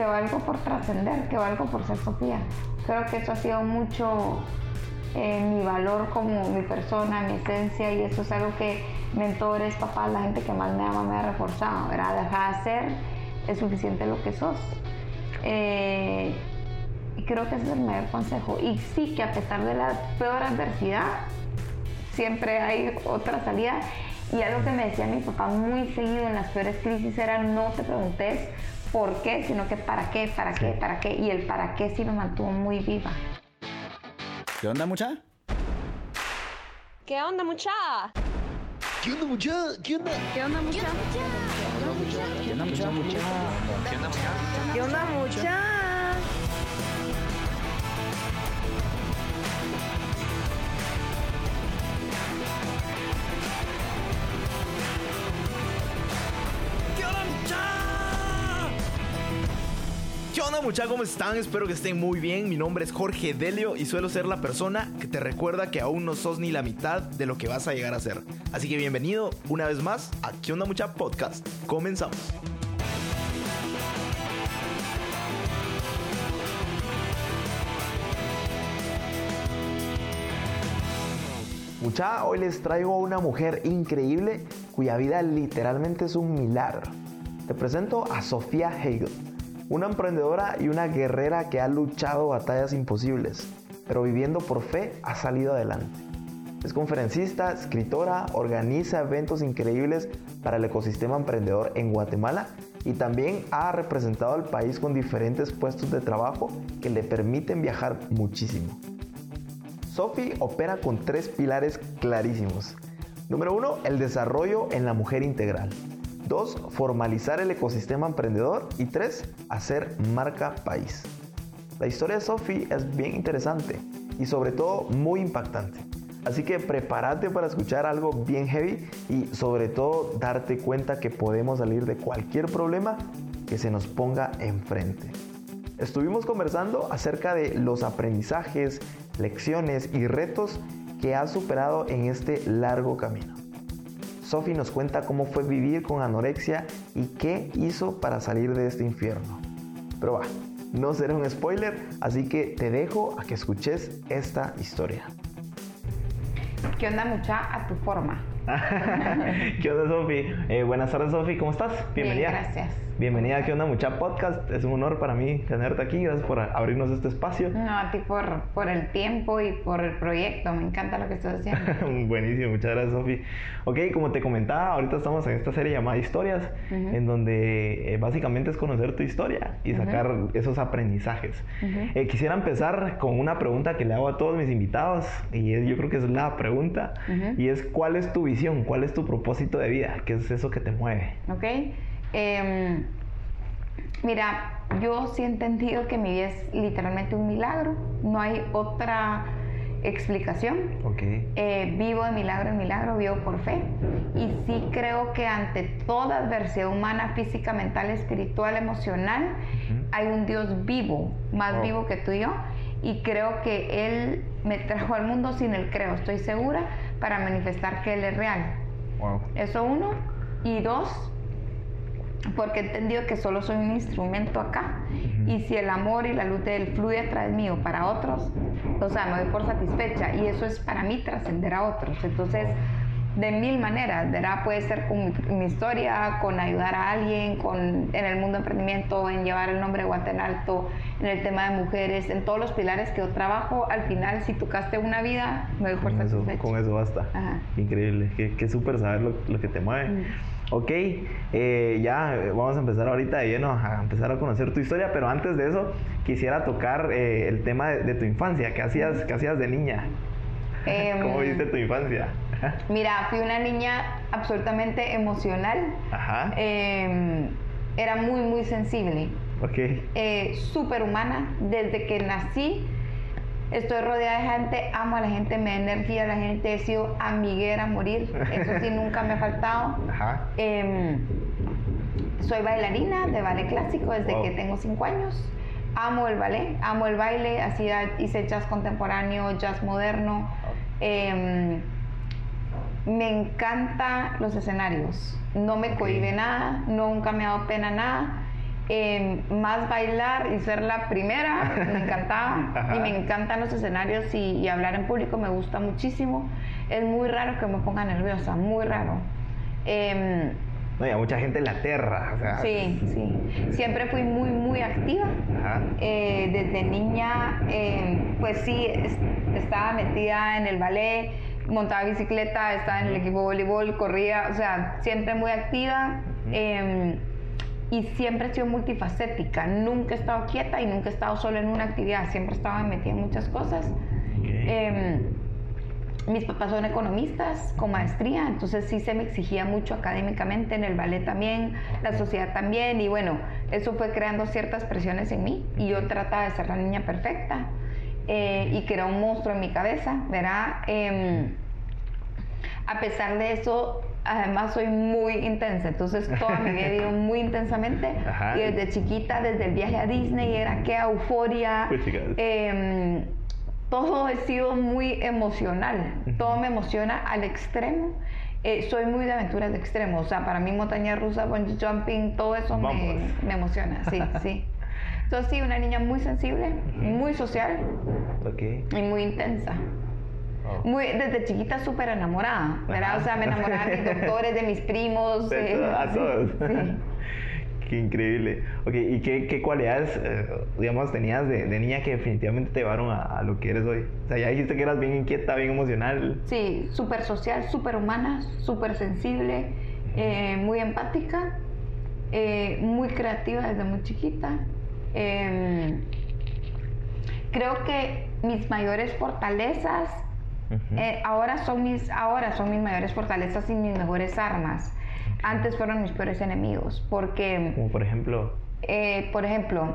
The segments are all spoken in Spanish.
que valgo por trascender, que valgo por ser Sofía. Creo que eso ha sido mucho eh, mi valor como mi persona, mi esencia, y eso es algo que mentores, papás, la gente que más me ama me ha reforzado, ¿verdad? Deja de ser, es suficiente lo que sos. Eh, y creo que ese es el mayor consejo. Y sí que a pesar de la peor adversidad, siempre hay otra salida. Y algo que me decía mi papá muy seguido en las peores crisis era no te preguntes por qué, sino que para qué, para qué, para qué. Y el para qué sí me mantuvo muy viva. ¿Qué onda, mucha? ¿Qué onda, mucha? ¿Qué onda, mucha? ¿Qué onda? ¿Qué onda, mucha? ¿Qué onda, mucha? ¿Qué onda, mucha? ¿Qué ¿Qué onda, mucha? ¿Cómo están? Espero que estén muy bien. Mi nombre es Jorge Delio y suelo ser la persona que te recuerda que aún no sos ni la mitad de lo que vas a llegar a ser. Así que bienvenido una vez más a ¿Qué onda, mucha? Podcast. Comenzamos. Mucha, hoy les traigo a una mujer increíble cuya vida literalmente es un milagro. Te presento a Sofía Hegel, una emprendedora y una guerrera que ha luchado batallas imposibles, pero viviendo por fe ha salido adelante. Es conferencista, escritora, organiza eventos increíbles para el ecosistema emprendedor en Guatemala y también ha representado al país con diferentes puestos de trabajo que le permiten viajar muchísimo. Sophie opera con tres pilares clarísimos. Número uno, el desarrollo en la mujer integral. Dos, formalizar el ecosistema emprendedor. Y tres, hacer marca país. La historia de Sophie es bien interesante y sobre todo muy impactante. Así que prepárate para escuchar algo bien heavy y sobre todo darte cuenta que podemos salir de cualquier problema que se nos ponga enfrente. Estuvimos conversando acerca de los aprendizajes, lecciones y retos que ha superado en este largo camino. Sophie nos cuenta cómo fue vivir con anorexia y qué hizo para salir de este infierno. Pero va, no será un spoiler, así que te dejo a que escuches esta historia. ¿Qué onda, mucha? A tu forma. ¿Qué onda, Sofi? Eh, buenas tardes, Sofi. ¿Cómo estás? Bienvenida. Bien, gracias. Bienvenida a ¿Qué onda, mucha podcast? Es un honor para mí tenerte aquí. Gracias por abrirnos este espacio. No, a ti por, por el tiempo y por el proyecto. Me encanta lo que estás haciendo. Buenísimo, muchas gracias, Sofi. Ok, como te comentaba, ahorita estamos en esta serie llamada Historias, en donde eh, básicamente es conocer tu historia y sacar esos aprendizajes. Eh, quisiera empezar con una pregunta que le hago a todos mis invitados, y es- yo creo que es la pregunta, y es: ¿cuál es tu visión? ¿Cuál es tu propósito de vida? ¿Qué es eso que te mueve? ¿Ok? Em, mira, yo sí he entendido que mi vida es literalmente un milagro. No hay otra explicación. Ok. Eh, vivo de milagro en milagro, vivo por fe. Y sí creo que ante toda adversidad humana, física, mental, espiritual, emocional, hay un Dios vivo, más Wow. vivo que tú y yo. Y creo que Él me trajo al mundo sin el creo, estoy segura, para manifestar que Él es real. Wow. Eso uno. Y dos, porque he entendido que solo soy un instrumento acá. Y si el amor y la luz de Él fluye a través mío para otros, o sea, me doy por satisfecha. Y eso es para mí trascender a otros. Entonces, de mil maneras, ¿verdad? Puede ser con mi, mi historia, con ayudar a alguien, con, en el mundo de emprendimiento, en llevar el nombre de Guate en alto, en el tema de mujeres, en todos los pilares que yo trabajo. Al final, si tocaste una vida, me doy por Con eso, satisfecha. con eso basta. Ajá. Increíble, qué, qué súper saber lo, lo que te mueve. Mm. Ok, eh, ya eh, vamos a empezar ahorita de lleno a empezar a conocer tu historia, pero antes de eso quisiera tocar eh, el tema de, de tu infancia, ¿qué hacías, qué hacías de niña? Em, ¿Cómo viste tu infancia? Mira, fui una niña absolutamente emocional. Ajá, Eh, era muy, muy sensible. ok, Súper humana. Desde que nací, estoy rodeada de gente. Amo a la gente, me da energía a la gente. He sido amiguera a morir. Eso sí, nunca me ha faltado. ajá, Eh, soy bailarina de ballet clásico desde Wow. que tengo cinco años. Amo el ballet, amo el baile, hacía, hice jazz contemporáneo, jazz moderno. Eh, me encanta los escenarios. No me cohibe nada, nunca me ha dado pena nada. Más bailar y ser la primera, me encantaba. y me encantan los escenarios y, hablar en público, me gusta muchísimo. Es muy raro que me ponga nerviosa, muy raro. Em, no, y a mucha gente la aterra. sí, sí. Siempre fui muy, muy activa. Eh, desde niña, em, pues sí, estaba metida en el ballet, montaba bicicleta, estaba en el equipo de voleibol, corría, o sea, siempre muy activa y siempre he sido multifacética. Nunca he estado quieta y nunca he estado solo en una actividad. Siempre he estado metida en muchas cosas. Em, mis papás son economistas con maestría, entonces sí se me exigía mucho académicamente, en el ballet también, la sociedad también, y bueno, eso fue creando ciertas presiones en mí, y yo trataba de ser la niña perfecta, eh, y que era un monstruo en mi cabeza, ¿verdad? Em, a pesar de eso, además soy muy intensa, entonces toda mi vida he vivido muy intensamente y desde chiquita, desde el viaje a Disney, era que euforia. Eh, todo he sido muy emocional, todo me emociona al extremo. Eh, soy muy de aventuras de extremo, o sea, para mí montaña rusa, bungee jumping, todo eso me, me, emociona, sí, sí. Entonces sí, una niña muy sensible, muy social y muy intensa. Oh. Muy, desde chiquita súper enamorada, ¿verdad? O sea, me enamoraba de mis doctores, de mis primos. Eh, a todos. qué increíble. Ok, ¿y qué, qué cualidades, eh, digamos, tenías de, de, niña que definitivamente te llevaron a, lo que eres hoy? O sea, ya dijiste que eras bien inquieta, bien emocional. Sí, súper social, súper humana, súper sensible, eh, muy empática, muy creativa desde muy chiquita. Em, creo que mis mayores fortalezas eh, ahora, son mis, ahora son mis mayores fortalezas y mis mejores armas. Antes fueron mis peores enemigos, porque... Como por ejemplo... Eh, por ejemplo,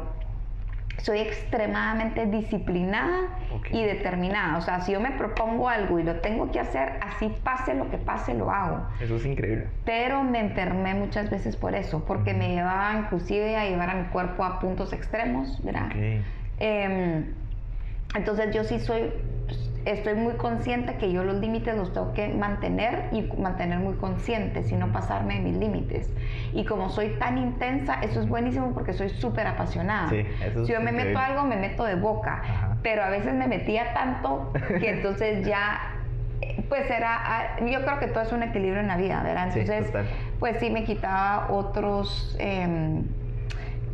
soy extremadamente disciplinada y determinada. O sea, si yo me propongo algo y lo tengo que hacer, así pase lo que pase, lo hago. Eso es increíble. Pero me enfermé muchas veces por eso, porque me llevaba inclusive a llevar a mi cuerpo a puntos extremos, ¿verdad? Em, entonces yo sí soy estoy muy consciente que yo los límites los tengo que mantener y mantener muy conscientes y no pasarme de mis límites. Y como soy tan intensa, eso es buenísimo porque soy súper apasionada. si yo me meto algo, me meto de boca, pero a veces me metía tanto que entonces ya pues era, ah, yo creo que todo es un equilibrio en la vida, ¿verdad? Entonces, pues sí me quitaba otros, eh,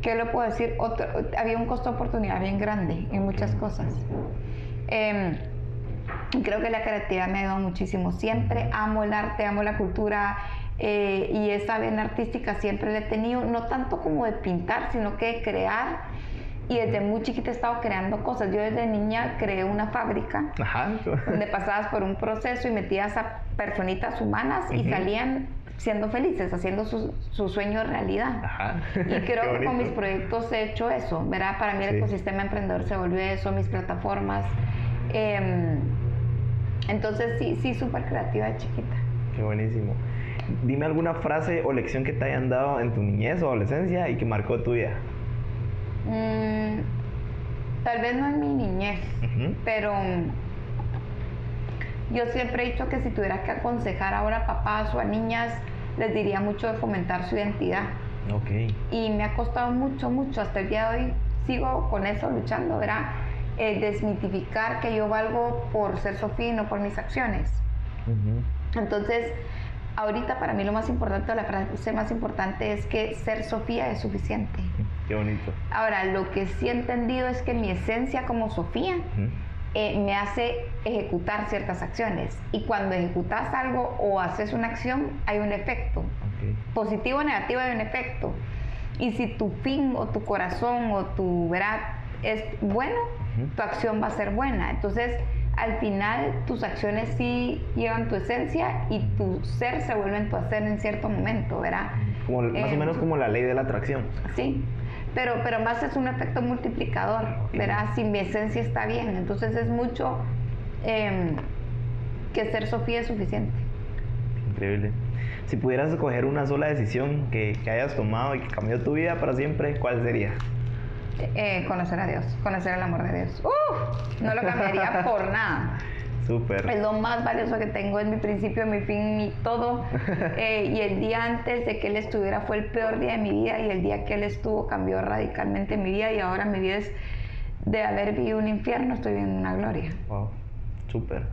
¿qué le puedo decir? Otro, había un costo de oportunidad bien grande en muchas cosas. Eh, Creo que la creatividad me ha ayudado muchísimo. Siempre amo el arte, amo la cultura eh, y esa vena artística siempre la he tenido, no tanto como de pintar, sino que de crear. Y desde muy chiquita he estado creando cosas. Yo desde niña creé una fábrica donde pasabas por un proceso y metías a personitas humanas y salían siendo felices, haciendo su, su sueño realidad. Y creo que con mis proyectos he hecho eso, ¿verdad? Para mí el ecosistema emprendedor se volvió eso, mis plataformas. Em, entonces sí, sí, súper creativa de chiquita. Qué buenísimo. Dime alguna frase o lección que te hayan dado en tu niñez o adolescencia y que marcó tu vida. Mm, tal vez no en mi niñez, pero yo siempre he dicho que si tuviera que aconsejar ahora a papás o a niñas, les diría mucho de fomentar su identidad. Okay. Y me ha costado mucho, mucho. Hasta el día de hoy sigo con eso luchando, ¿verdad? Eh, desmitificar que yo valgo por ser Sofía y no por mis acciones. Entonces, ahorita para mí lo más importante, la frase más importante es que ser Sofía es suficiente. Qué bonito. Ahora, lo que sí he entendido es que mi esencia como Sofía eh, me hace ejecutar ciertas acciones. Y cuando ejecutas algo o haces una acción, hay un efecto. Positivo o negativo hay un efecto. Y si tu fin o tu corazón o tu verdad es bueno, tu acción va a ser buena. Entonces, al final, tus acciones sí llevan tu esencia y tu ser se vuelve en tu hacer en cierto momento, ¿verdad? Como, más o menos como la ley de la atracción. Sí, pero, pero más es un efecto multiplicador, ¿verdad? Si mi esencia está bien, entonces es mucho em, que ser Sofía es suficiente. Increíble. Si pudieras escoger una sola decisión que, que hayas tomado y que cambió tu vida para siempre, ¿cuál sería? Eh, conocer a Dios, conocer el amor de Dios. ¡Uf! No lo cambiaría por nada. Súper. Es lo más valioso que tengo, es mi principio, mi fin, mi todo. Eh, y el día antes de que él estuviera fue el peor día de mi vida y el día que él estuvo cambió radicalmente mi vida y ahora mi vida es de haber vivido un infierno, estoy viviendo una gloria. Wow, súper.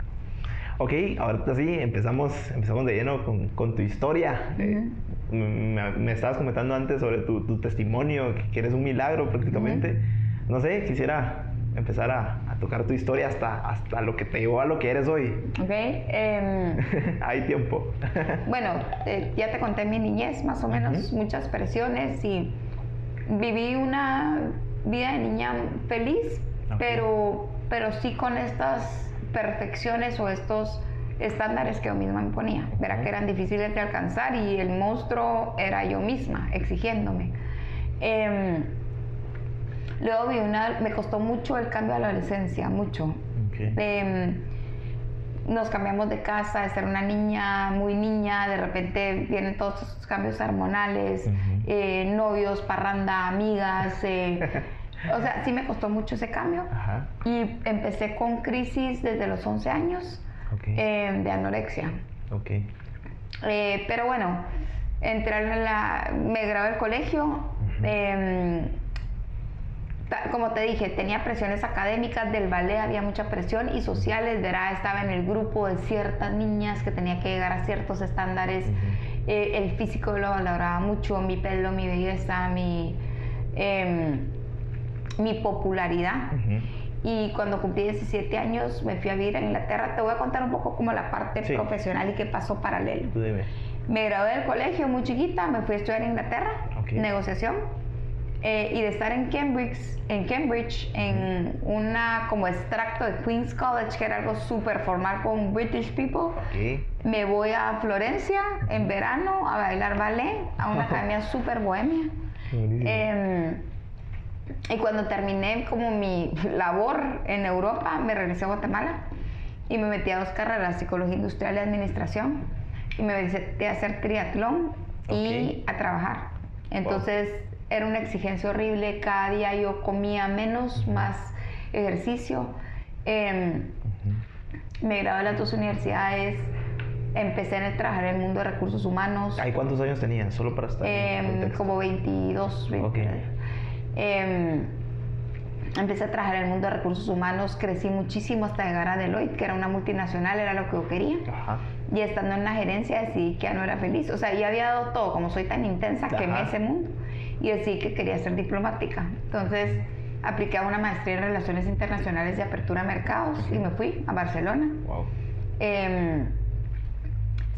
Ok, ahorita sí, empezamos, empezamos de lleno con, con tu historia. Eh, me, me, estabas comentando antes sobre tu, tu testimonio, que eres un milagro prácticamente. No sé, quisiera empezar a, a, tocar tu historia hasta, hasta lo que te llevó a lo que eres hoy. Ok. Eh, Hay tiempo. bueno, eh, ya te conté mi niñez, más o menos, muchas presiones y viví una vida de niña feliz, okay. pero, pero sí con estas perfecciones o estos estándares que yo misma me ponía. Verá que eran difíciles de alcanzar y el monstruo era yo misma, exigiéndome. Eh, luego vi una, me costó mucho el cambio a la adolescencia, mucho. Okay. Eh, nos cambiamos de casa, de ser una niña, muy niña, de repente vienen todos esos cambios hormonales, uh -huh. eh, novios, parranda, amigas. Eh, o sea, sí me costó mucho ese cambio. Ajá. Y empecé con crisis desde los 11 años okay. eh, de anorexia. Okay. Eh, pero bueno, entré a la, me gradué del colegio. Uh -huh. como te dije, tenía presiones académicas del ballet, había mucha presión y sociales, verá, estaba en el grupo de ciertas niñas que tenía que llegar a ciertos estándares. Uh -huh. eh, el físico lo valoraba mucho, mi pelo, mi belleza, mi, eh, mi popularidad. Uh -huh. Y cuando cumplí 17 años me fui a vivir a Inglaterra. Te voy a contar un poco como la parte sí. profesional y qué pasó paralelo. Tú dime. Me gradué del colegio muy chiquita, me fui a estudiar en Inglaterra, okay. negociación eh, y de estar en Cambridge, en Cambridge, en una como extracto de Queen's College, que era algo súper formal con British people, okay. me voy a Florencia en verano a bailar ballet, a una academia súper bohemia. Eh, y cuando terminé como mi labor en Europa, me regresé a Guatemala y me metí a dos carreras, psicología industrial y administración, y me metí a hacer triatlón okay. y a trabajar. Entonces... Wow era una exigencia horrible, cada día yo comía menos, más ejercicio. Eh, uh -huh. Me gradué de las dos universidades, empecé a trabajar en el mundo de recursos humanos. ¿Ay, cuántos años tenías? Solo para estar eh, Como 22, 23. Okay. Eh, empecé a trabajar en el mundo de recursos humanos, crecí muchísimo hasta llegar a Deloitte, que era una multinacional, era lo que yo quería. Ajá. Y estando en la gerencia decidí que ya no era feliz. O sea, ya había dado todo, como soy tan intensa, Ajá. quemé ese mundo y decidí que quería ser diplomática. Entonces apliqué a una maestría en Relaciones Internacionales de Apertura a Mercados y me fui a Barcelona. Wow. Eh,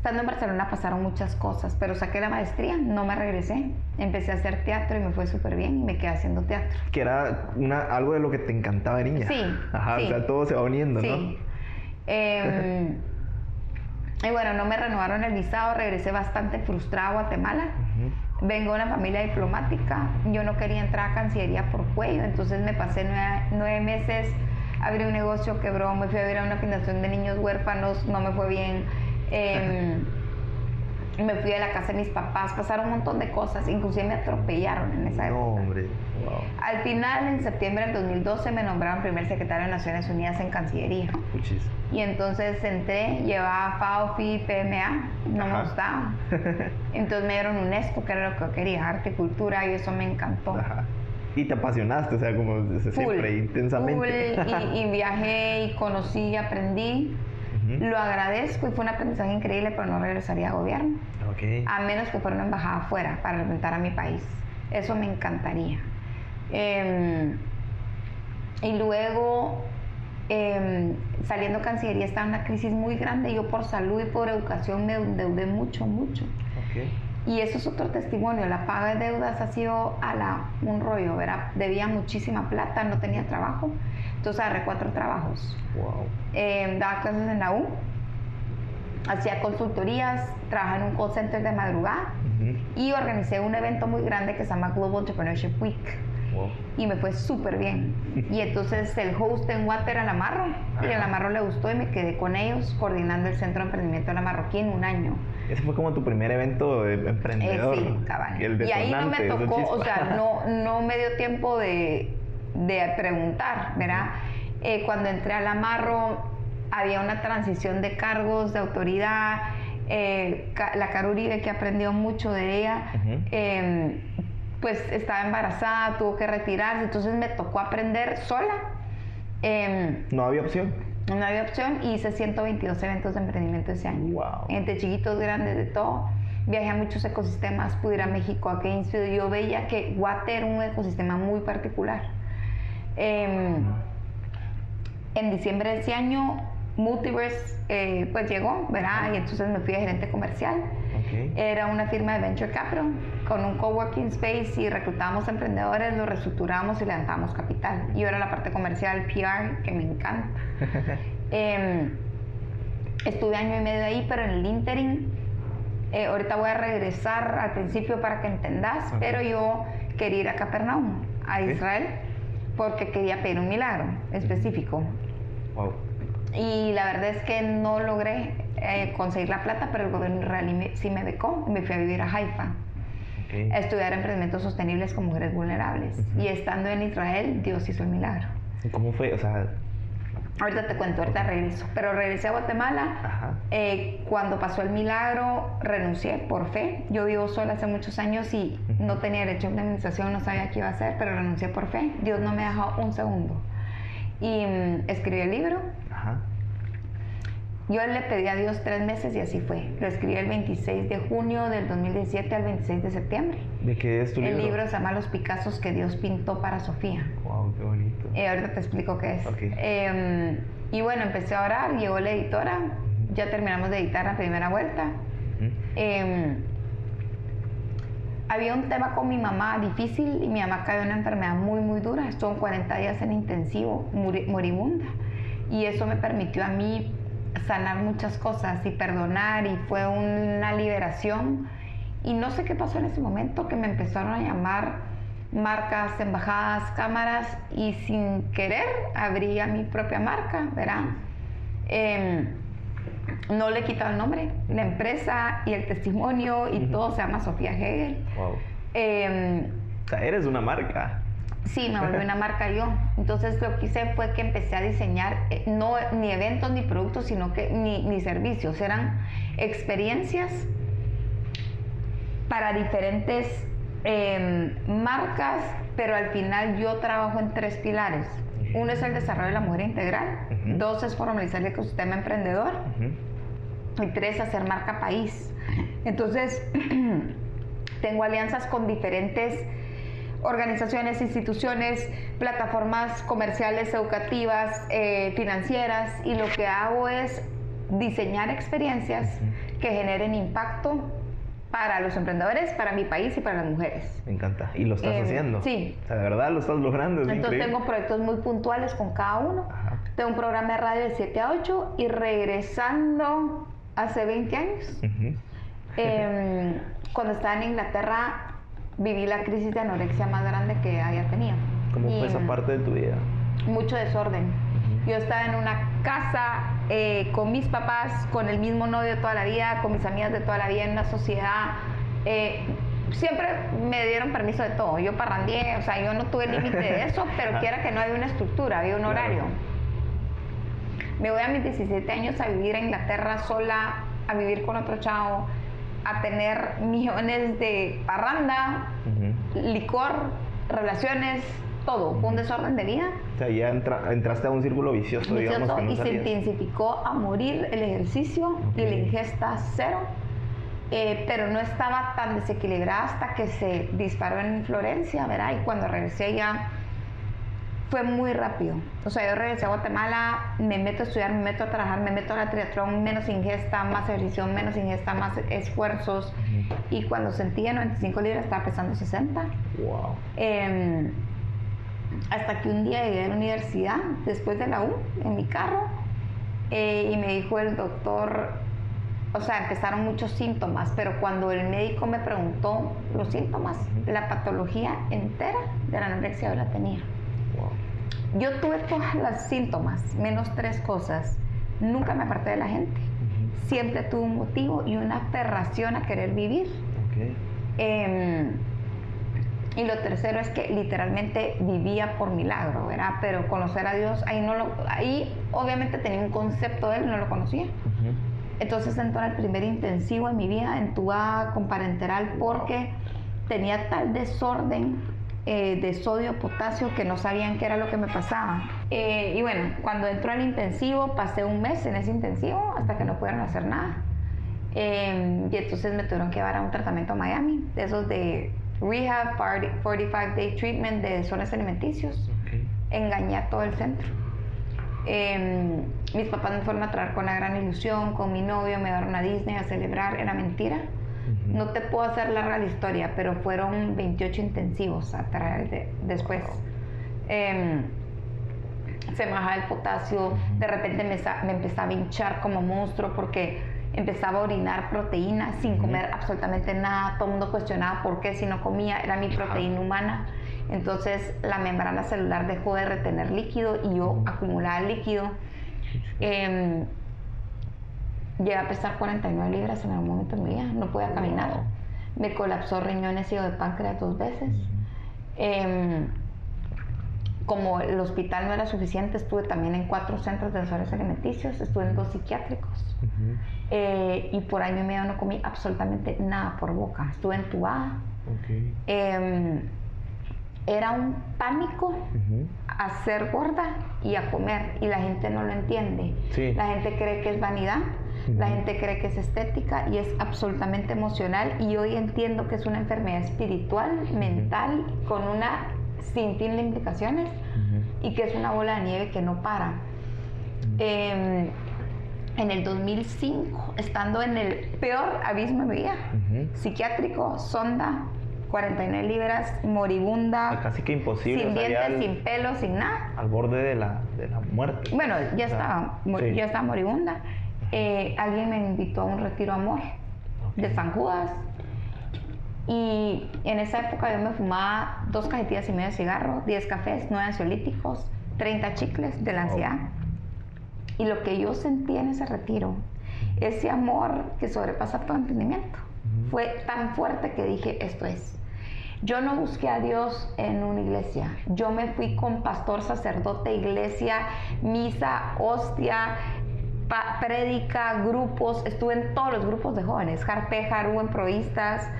estando en Barcelona pasaron muchas cosas, pero saqué la maestría, no me regresé. Empecé a hacer teatro y me fue súper bien y me quedé haciendo teatro. Que era una, algo de lo que te encantaba de niña. Sí. Ajá, sí. o sea, todo se va uniendo, sí. ¿no? Eh, y bueno, no me renovaron el visado, regresé bastante frustrada a Guatemala. Uh -huh. Vengo de una familia diplomática, yo no quería entrar a Cancillería por cuello, entonces me pasé nueve, nueve meses, abrí un negocio, quebró, me fui a ver a una fundación de niños huérfanos, no me fue bien. Eh, me fui a la casa de mis papás, pasaron un montón de cosas, inclusive me atropellaron en esa no, época. hombre. Wow. Al final, en septiembre del 2012, me nombraron primer secretario de Naciones Unidas en Cancillería. Puchis. Y entonces entré, llevaba FAOFI, PMA, no Ajá. me gustaba. Entonces me dieron UNESCO, que era lo que yo quería, arte y cultura, y eso me encantó. Ajá. Y te apasionaste, o sea, como desde Full, siempre, intensamente. full, y, y viajé y conocí y aprendí. Lo agradezco y fue un aprendizaje increíble, pero no regresaría a gobierno. A menos que fuera una embajada afuera para representar a mi país. Eso me encantaría. Eh, y luego, eh, saliendo Cancillería, estaba en una crisis muy grande. Yo por salud y por educación me endeudé mucho, mucho. Ok. Y eso es otro testimonio. La paga de deudas ha sido a la, un rollo, ¿verdad? Debía muchísima plata, no tenía trabajo. Entonces agarré cuatro trabajos. Wow. Eh, daba clases en la U, hacía consultorías, trabajaba en un call center de madrugada y organicé un evento muy grande que se llama Global Entrepreneurship Week Wow. y me fue súper bien. Y entonces el host en Water a la Marro y a la Marro le gustó y me quedé con ellos coordinando el Centro de Emprendimiento de la Marroquín un año. Ese fue como tu primer evento de Eh, emprendedor. sí, cabal. El Y ahí no me tocó, o sea, no, no me dio tiempo de, de preguntar, ¿verdad? Eh, cuando entré al Amarro, había una transición de cargos, de autoridad. Eh, la Caruribe, que aprendió mucho de ella, em, pues estaba embarazada, tuvo que retirarse, entonces me tocó aprender sola. Em, no había opción. No había opción y hice 122 eventos de emprendimiento ese año. Wow. Entre chiquitos, grandes, de todo. Viajé a muchos ecosistemas, pude ir a México, a Gainesville. Yo veía que Guate era un ecosistema muy particular. Em, en diciembre de ese año Multiverse eh, pues llegó, ¿verdad? Y entonces me fui a gerente comercial. Era una firma de Venture Capital con un coworking space y reclutábamos emprendedores, los reestructuramos y levantamos capital. Yo era la parte comercial, PR, que me encanta. Em, estuve año y medio ahí, pero en el interim, eh, ahorita voy a regresar al principio para que entendas, pero yo quería ir a Capernaum, a Israel, porque quería pedir un milagro específico. Wow. Y la verdad es que no logré eh, conseguir la plata, pero el gobierno israelí sí me becó y me fui a vivir a Haifa. A estudiar emprendimientos sostenibles con mujeres vulnerables. Y estando en Israel, Dios hizo el milagro. ¿Y cómo fue? O sea, Ahorita te cuento, ahorita regreso. Pero regresé a Guatemala. Eh, cuando pasó el milagro, renuncié por fe. Yo vivo sola hace muchos años y no tenía derecho a indemnización, no sabía qué iba a hacer, pero renuncié por fe. Dios no me dejó un segundo. Y mm, escribí el libro. Yo le pedí a Dios tres meses y así fue. Lo escribí el 26 de junio del 2017 al 26 de septiembre. ¿De qué es tu libro? El libro se llama Los Picassos que Dios pintó para Sofía. ¡Wow, qué bonito! Eh, ahorita te explico qué es. Em, y bueno, empecé a orar, llegó la editora, ya terminamos de editar la primera vuelta. Em, había un tema con mi mamá difícil y mi mamá cayó en una enfermedad muy, muy dura. Estuvo 40 días en intensivo, moribunda. Y eso me permitió a mí sanar muchas cosas y perdonar y fue una liberación. Y no sé qué pasó en ese momento que me empezaron a llamar marcas, embajadas, cámaras y sin querer abría mi propia marca, ¿verdad? Em, no le he quitado el nombre, la empresa y el testimonio y todo se llama Sofía Hegel. Wow. Em, o sea, eres una marca. Sí, me volví una marca yo. Entonces lo que hice fue que empecé a diseñar, eh, no ni eventos ni productos, sino que ni, ni servicios, eran experiencias para diferentes em, marcas, pero al final yo trabajo en tres pilares. Uno es el desarrollo de la mujer integral, dos es formalizar el ecosistema emprendedor y tres hacer marca país. Entonces, tengo alianzas con diferentes organizaciones, instituciones, plataformas comerciales, educativas, eh, financieras y lo que hago es diseñar experiencias que generen impacto para los emprendedores, para mi país y para las mujeres. Me encanta. Y lo estás eh, haciendo. Sí. O sea, de verdad lo estás logrando. Entonces tengo proyectos muy puntuales con cada uno. Tengo un programa de radio de 7 a 8 y regresando hace 20 años, em, cuando estaba en Inglaterra, viví la crisis de anorexia más grande que haya tenido. ¿Cómo fue esa parte de tu vida? Mucho desorden. Yo estaba en una casa eh, con mis papás, con el mismo novio toda la vida, con mis amigas de toda la vida, en una sociedad. Eh, siempre me dieron permiso de todo. Yo parrandié, o sea, yo no tuve límite de eso, pero quiera que no había una estructura, había un horario. Me voy a mis 17 años a vivir a Inglaterra sola, a vivir con otro chavo a tener millones de parranda, licor, relaciones, todo. Fue un desorden de vida. O sea, ya entraste a un círculo vicioso, digamos. y se intensificó a morir el ejercicio y la ingesta cero. Eh, pero no estaba tan desequilibrada hasta que se disparó en Florencia, ¿verdad? Y cuando regresé ya fue muy rápido. O sea, yo regresé a Guatemala, me meto a estudiar, me meto a trabajar, me meto a la triatlón, menos ingesta, más ejercicio, menos ingesta, más esfuerzos. Y cuando sentía 95 libras estaba pesando 60. Wow. Em, hasta que un día llegué a la universidad, después de la U, en mi carro, eh, y me dijo el doctor, o sea, empezaron muchos síntomas, pero cuando el médico me preguntó los síntomas, la patología entera de la anorexia yo la tenía. Yo tuve todos los síntomas, menos tres cosas. Nunca me aparté de la gente. Siempre tuve un motivo y una aferración a querer vivir. Em, Y lo tercero es que literalmente vivía por milagro, ¿verdad? Pero conocer a Dios, ahí no lo, ahí obviamente tenía un concepto de él, no lo conocía. Entonces entró en el primer intensivo en mi vida, entubada con parenteral, porque tenía tal desorden eh, de sodio, potasio, que no sabían qué era lo que me pasaba. Eh, y bueno, cuando entró al intensivo, pasé un mes en ese intensivo hasta que no pudieron hacer nada. Eh, y entonces me tuvieron que llevar a un tratamiento a Miami, de esos de Rehab 45 Day Treatment de zonas alimenticios. Engañé a todo el centro. Em, mis papás me fueron a traer con la gran ilusión, con mi novio, me llevaron a Disney a celebrar, era mentira. No te puedo hacer larga la historia, pero fueron 28 intensivos a traer después. Em, se me bajaba el potasio, de repente me, me empezaba a hinchar como monstruo porque empezaba a orinar proteína sin comer absolutamente nada. Todo el mundo cuestionaba por qué si no comía, era mi proteína humana. Entonces la membrana celular dejó de retener líquido y yo acumulaba líquido. Eh, llegué a pesar 49 libras en algún momento de mi vida, no podía caminar. Me colapsó riñones y de páncreas dos veces. Em, como el hospital no era suficiente, estuve también en cuatro centros de desarrollo alimenticios, estuve en dos psiquiátricos. Eh, y por año y medio no comí absolutamente nada por boca. Estuve entubada. Em, era un pánico a ser gorda y a comer. Y la gente no lo entiende. La gente cree que es vanidad. La gente cree que es estética y es absolutamente emocional y hoy entiendo que es una enfermedad espiritual, mental, con una sinfín de implicaciones y que es una bola de nieve que no para en el 2005, estando en el peor abismo de mi vida, psiquiátrico, sonda, 49 libras, moribunda. Casi que imposible. Sin dientes, sin pelo, sin nada. Al borde de la, de la muerte. Bueno, ya, estaba, ya estaba moribunda. Eh, alguien me invitó a un retiro amor de San Judas. Y en esa época yo me fumaba dos cajetillas y media de cigarro, 10 cafés, 9 ansiolíticos, 30 chicles de la ansiedad. Y lo que yo sentí en ese retiro, ese amor que sobrepasa todo entendimiento, fue tan fuerte que dije, esto es. Yo no busqué a Dios en una iglesia. Yo me fui con pastor, sacerdote, iglesia, misa, hostia, prédica, grupos. Estuve en todos los grupos de jóvenes, Jarpe, Jaru, en provistas.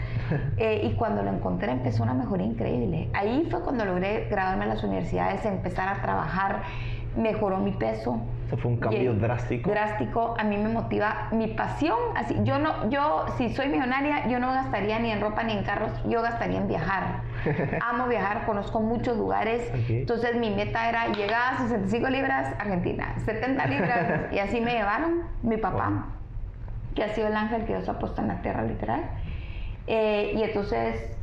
Eh, y cuando lo encontré empezó una mejoría increíble. Ahí fue cuando logré graduarme en las universidades, empezar a trabajar mejoró mi peso. Eso fue un cambio drástico. Drástico. A mí me motiva mi pasión. Así, yo no, yo si soy millonaria, yo no gastaría ni en ropa ni en carros, yo gastaría en viajar. Amo viajar, conozco muchos lugares. Entonces mi meta era llegar a 65 libras, Argentina, 70 libras, y así me llevaron mi papá, que ha sido el ángel que Dios ha puesto en la tierra literal. Eh, y entonces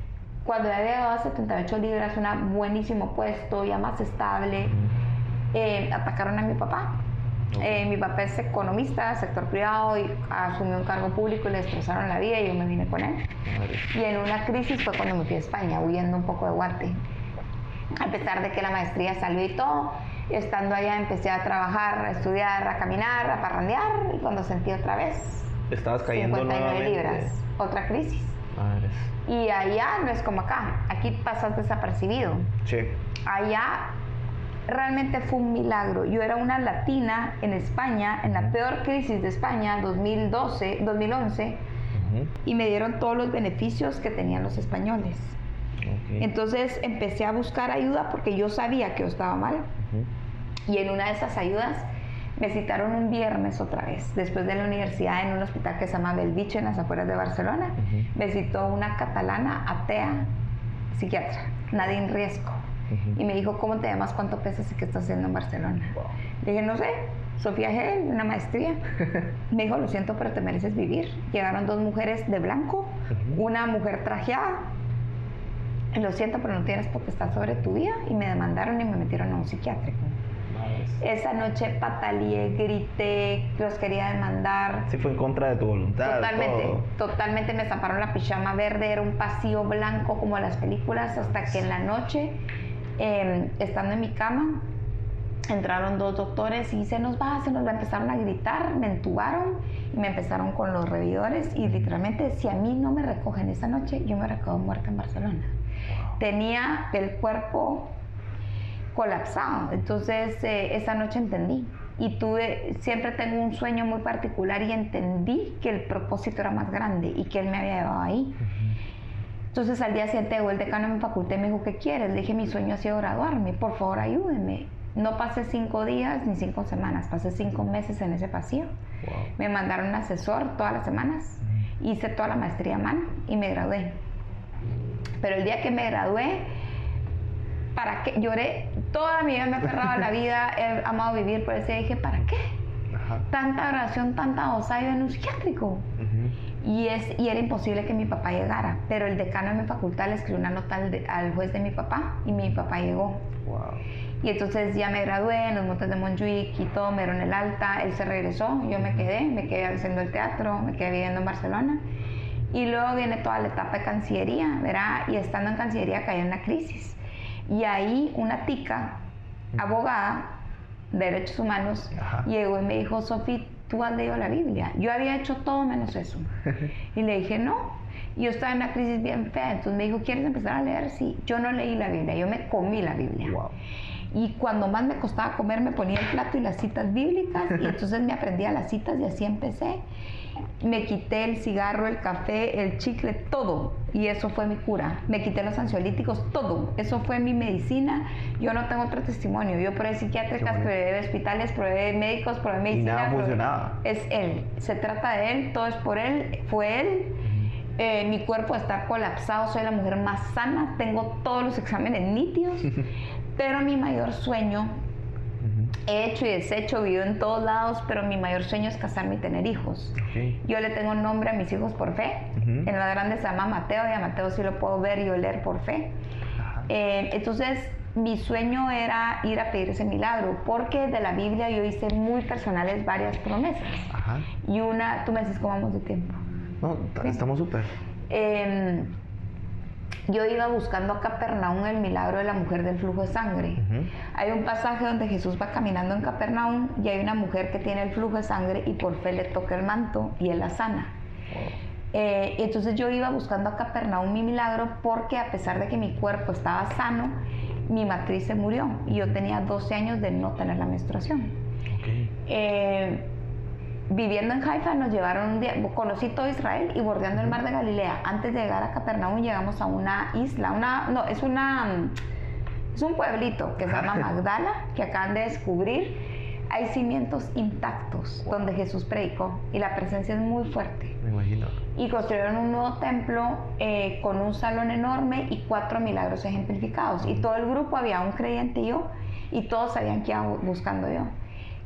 cuando ya había llegado a 78 libras, un buenísimo puesto, ya más estable. Eh, atacaron a mi papá. Eh, mi papá es economista, sector privado, y asumió un cargo público y le destrozaron la vida y yo me vine con él. Y en una crisis fue cuando me fui a España, huyendo un poco de Guate. A pesar de que la maestría salió y todo, estando allá empecé a trabajar, a estudiar, a caminar, a parrandear y cuando sentí otra vez. Estabas cayendo 59 libras, otra crisis. Y allá no es como acá, aquí pasas desapercibido. Sí. Allá realmente fue un milagro. Yo era una latina en España, en la peor crisis de España, 2012, 2011, y me dieron todos los beneficios que tenían los españoles. Entonces empecé a buscar ayuda porque yo sabía que yo estaba mal. Y en una de esas ayudas me citaron un viernes otra vez, después de la universidad en un hospital que se llama Belviche en las afueras de Barcelona. Me citó una catalana atea psiquiatra, Nadine Riesco. Y me dijo, ¿cómo te llamas? ¿Cuánto pesas y qué estás haciendo en Barcelona? Le dije, no sé, Sofía Gel, una maestría. me dijo, lo siento, pero te mereces vivir. Llegaron dos mujeres de blanco, una mujer trajeada. Lo siento, pero no tienes potestad sobre tu vida. Y me demandaron y me metieron a un psiquiátrico. Esa noche pataleé, grité, los quería demandar. Sí, fue en contra de tu voluntad. Totalmente, totalmente me zamparon la pijama verde, era un pasillo blanco como las películas, hasta que en la noche Em, estando en mi cama, entraron dos doctores y se nos va, se nos va, empezaron a gritar, me entubaron y me empezaron con los revidores y literalmente si a mí no me recogen esa noche, yo me recojo muerta en Barcelona. Tenía el cuerpo colapsado. Entonces, eh, esa noche entendí. Y tuve, siempre tengo un sueño muy particular y entendí que el propósito era más grande y que él me había llevado ahí. Entonces al día siguiente el decano de mi facultad y me dijo, ¿qué quieres? Le dije, mi sueño ha sido graduarme, por favor ayúdeme. No pasé cinco días ni cinco semanas, pasé cinco meses en ese pasillo. Me mandaron un asesor todas las semanas, hice toda la maestría a mano y me gradué. Pero el día que me gradué, ¿para qué? Lloré, toda mi vida me he aferrado a la vida, he amado vivir, por eso dije, ¿para qué? Tanta oración, tanta osayo en un psiquiátrico y, es, y era imposible que mi papá llegara. Pero el decano de mi facultad le escribió una nota al, juez de mi papá y mi papá llegó. Y entonces ya me gradué en los montes de Montjuic y todo, me dieron el alta, él se regresó, yo me quedé, me quedé haciendo el teatro, me quedé viviendo en Barcelona. Y luego viene toda la etapa de Cancillería, ¿verdad? Y estando en Cancillería caí en una crisis. Y ahí una tica, abogada de derechos humanos, llegó y me dijo, Sofía, tú has leído la Biblia. Yo había hecho todo menos eso. Y le dije, no. Y yo estaba en una crisis bien fea. Entonces me dijo, ¿quieres empezar a leer? Sí. Yo no leí la Biblia, yo me comí la Biblia. Y cuando más me costaba comer, me ponía el plato y las citas bíblicas. Y entonces me aprendía las citas y así empecé me quité el cigarro, el café, el chicle, todo. Y eso fue mi cura. Me quité los ansiolíticos, todo. Eso fue mi medicina. Yo no tengo otro testimonio. Yo probé psiquiátricas, probé hospitales, probé médicos, probé medicina. Y nada funcionaba. Es él. Se trata de él, todo es por él. Fue él. Eh, mi cuerpo está colapsado, soy la mujer más sana, tengo todos los exámenes nítidos, pero mi mayor sueño he hecho y deshecho, vivo en todos lados, pero mi mayor sueño es casarme y tener hijos. Yo le tengo nombre a mis hijos por fe. En la grande se llama Mateo y a Mateo sí lo puedo ver y oler por fe. Eh, entonces, mi sueño era ir a pedir ese milagro, porque de la Biblia yo hice muy personales varias promesas. Y una, tú me dices cómo vamos de tiempo. No, estamos súper. Eh, yo iba buscando a Capernaum el milagro de la mujer del flujo de sangre. Hay un pasaje donde Jesús va caminando en Capernaum y hay una mujer que tiene el flujo de sangre y por fe le toca el manto y él la sana. Eh, entonces yo iba buscando a Capernaum mi milagro porque a pesar de que mi cuerpo estaba sano, mi matriz se murió y yo tenía 12 años de no tener la menstruación. Eh, viviendo en Haifa nos llevaron un día, conocí todo Israel y bordeando el mar de Galilea. Antes de llegar a Capernaum llegamos a una isla, una, no, es una, es un pueblito que se llama Magdala, que acaban de descubrir. Hay cimientos intactos donde Jesús predicó y la presencia es muy fuerte. Me imagino. Y construyeron un nuevo templo eh, con un salón enorme y cuatro milagros ejemplificados. Y todo el grupo había un creyente y yo, y todos sabían que iba buscando yo.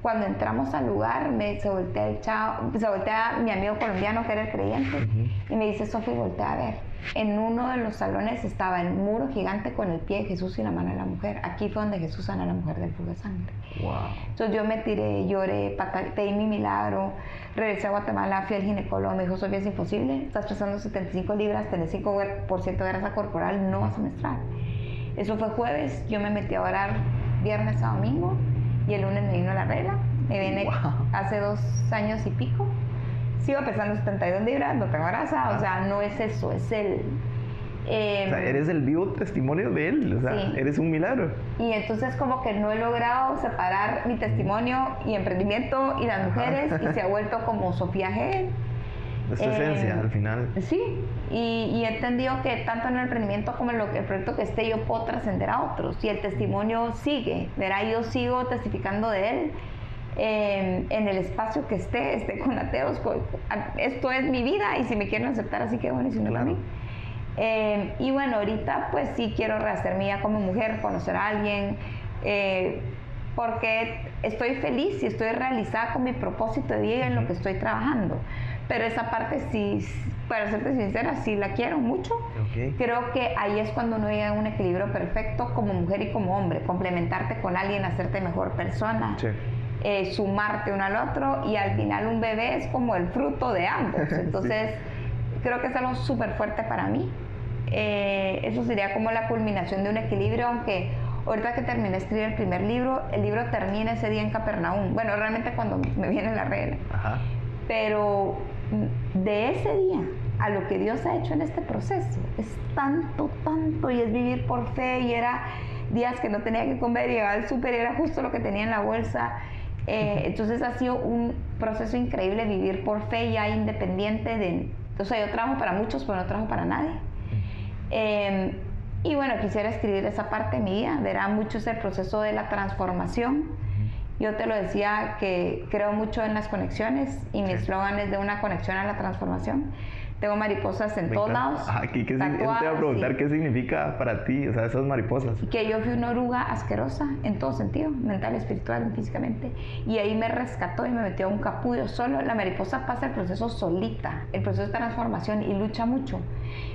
Cuando entramos al lugar, me, se, voltea el chavo, se voltea mi amigo colombiano que era el creyente y me dice, Sofi, voltea a ver. En uno de los salones estaba el muro gigante con el pie de Jesús y la mano de la mujer. Aquí fue donde Jesús sana a la mujer del fuego de sangre. Wow. Entonces yo me tiré, lloré, pedí mi milagro, regresé a Guatemala, fui al ginecólogo, me dijo, Sofía, es imposible, estás pesando 75 libras, tenés 5% de grasa corporal, no vas a menstruar. Eso fue jueves, yo me metí a orar viernes a domingo y el lunes me vino la regla. Me viene hace dos años y pico. Sigo pesando 72 libras, no tengo grasa, o sea, no es eso, es el... Eh, o sea, eres el vivo testimonio de él, o sea, eres un milagro. Y entonces como que no he logrado separar mi testimonio y emprendimiento y las mujeres y se ha vuelto como Sofía G. Es tu esencia al final. Sí, y, he entendido que tanto en el emprendimiento como en lo, el proyecto que esté yo puedo trascender a otros y el testimonio sigue, verá, yo sigo testificando de él. Em, en el espacio que esté, esté con ateos, esto es mi vida y si me quieren aceptar así que bueno y si no también. Em, y bueno, ahorita pues sí quiero rehacer mía como mujer, conocer a alguien, eh, porque estoy feliz y estoy realizada con mi propósito de vida en lo que estoy trabajando. Pero esa parte sí, para serte sincera, sí la quiero mucho. Creo que ahí es cuando uno llega a un equilibrio perfecto como mujer y como hombre, complementarte con alguien, hacerte mejor persona. Eh, sumarte uno al otro y al final un bebé es como el fruto de ambos. Entonces, creo que es algo súper fuerte para mí. Eh, eso sería como la culminación de un equilibrio, aunque Ahorita que terminé de escribir el primer libro, el libro termina ese día en Capernaum. Bueno, realmente cuando me viene la regla. Pero de ese día a lo que Dios ha hecho en este proceso. Es tanto, tanto, y es vivir por fe, y era días que no tenía que comer, y llegaba al súper, era justo lo que tenía en la bolsa. Eh, entonces ha sido un proceso increíble vivir por fe ya independiente de... O sea, yo trabajo para muchos, pero no trabajo para nadie. Eh, y bueno, quisiera escribir esa parte mía, verá mucho ese proceso de la transformación. Yo te lo decía que creo mucho en las conexiones y mi eslogan es de una conexión a la transformación. Tengo mariposas en todos lados. Aquí, ¿qué te voy a preguntar qué significa para ti, o sea, esas mariposas. Que yo fui una oruga asquerosa en todo sentido, mental, espiritual, físicamente. Y ahí me rescató y me metió a un capullo solo. La mariposa pasa el proceso solita, el proceso de transformación y lucha mucho.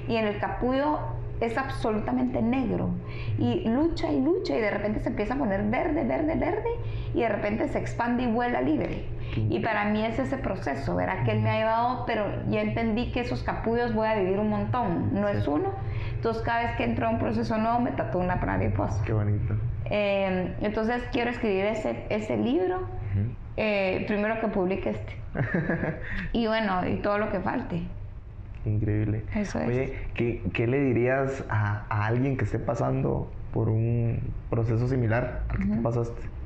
Y en el capullo es absolutamente negro y lucha y lucha y de repente se empieza a poner verde, verde, verde y de repente se expande y vuela libre. Y para mí es ese proceso, ¿verdad? Que él me ha llevado, pero ya entendí que esos capullos voy a vivir un montón, no es uno. Entonces cada vez que entro a un proceso nuevo me tatúo una mariposa. Qué bonito. Eh, entonces quiero escribir ese, ese libro, eh, primero que publique este. y bueno, y todo lo que falte. Increíble. Eso es. Oye, ¿qué, ¿qué, le dirías a, a, alguien que esté pasando por un proceso similar al que tú pasaste?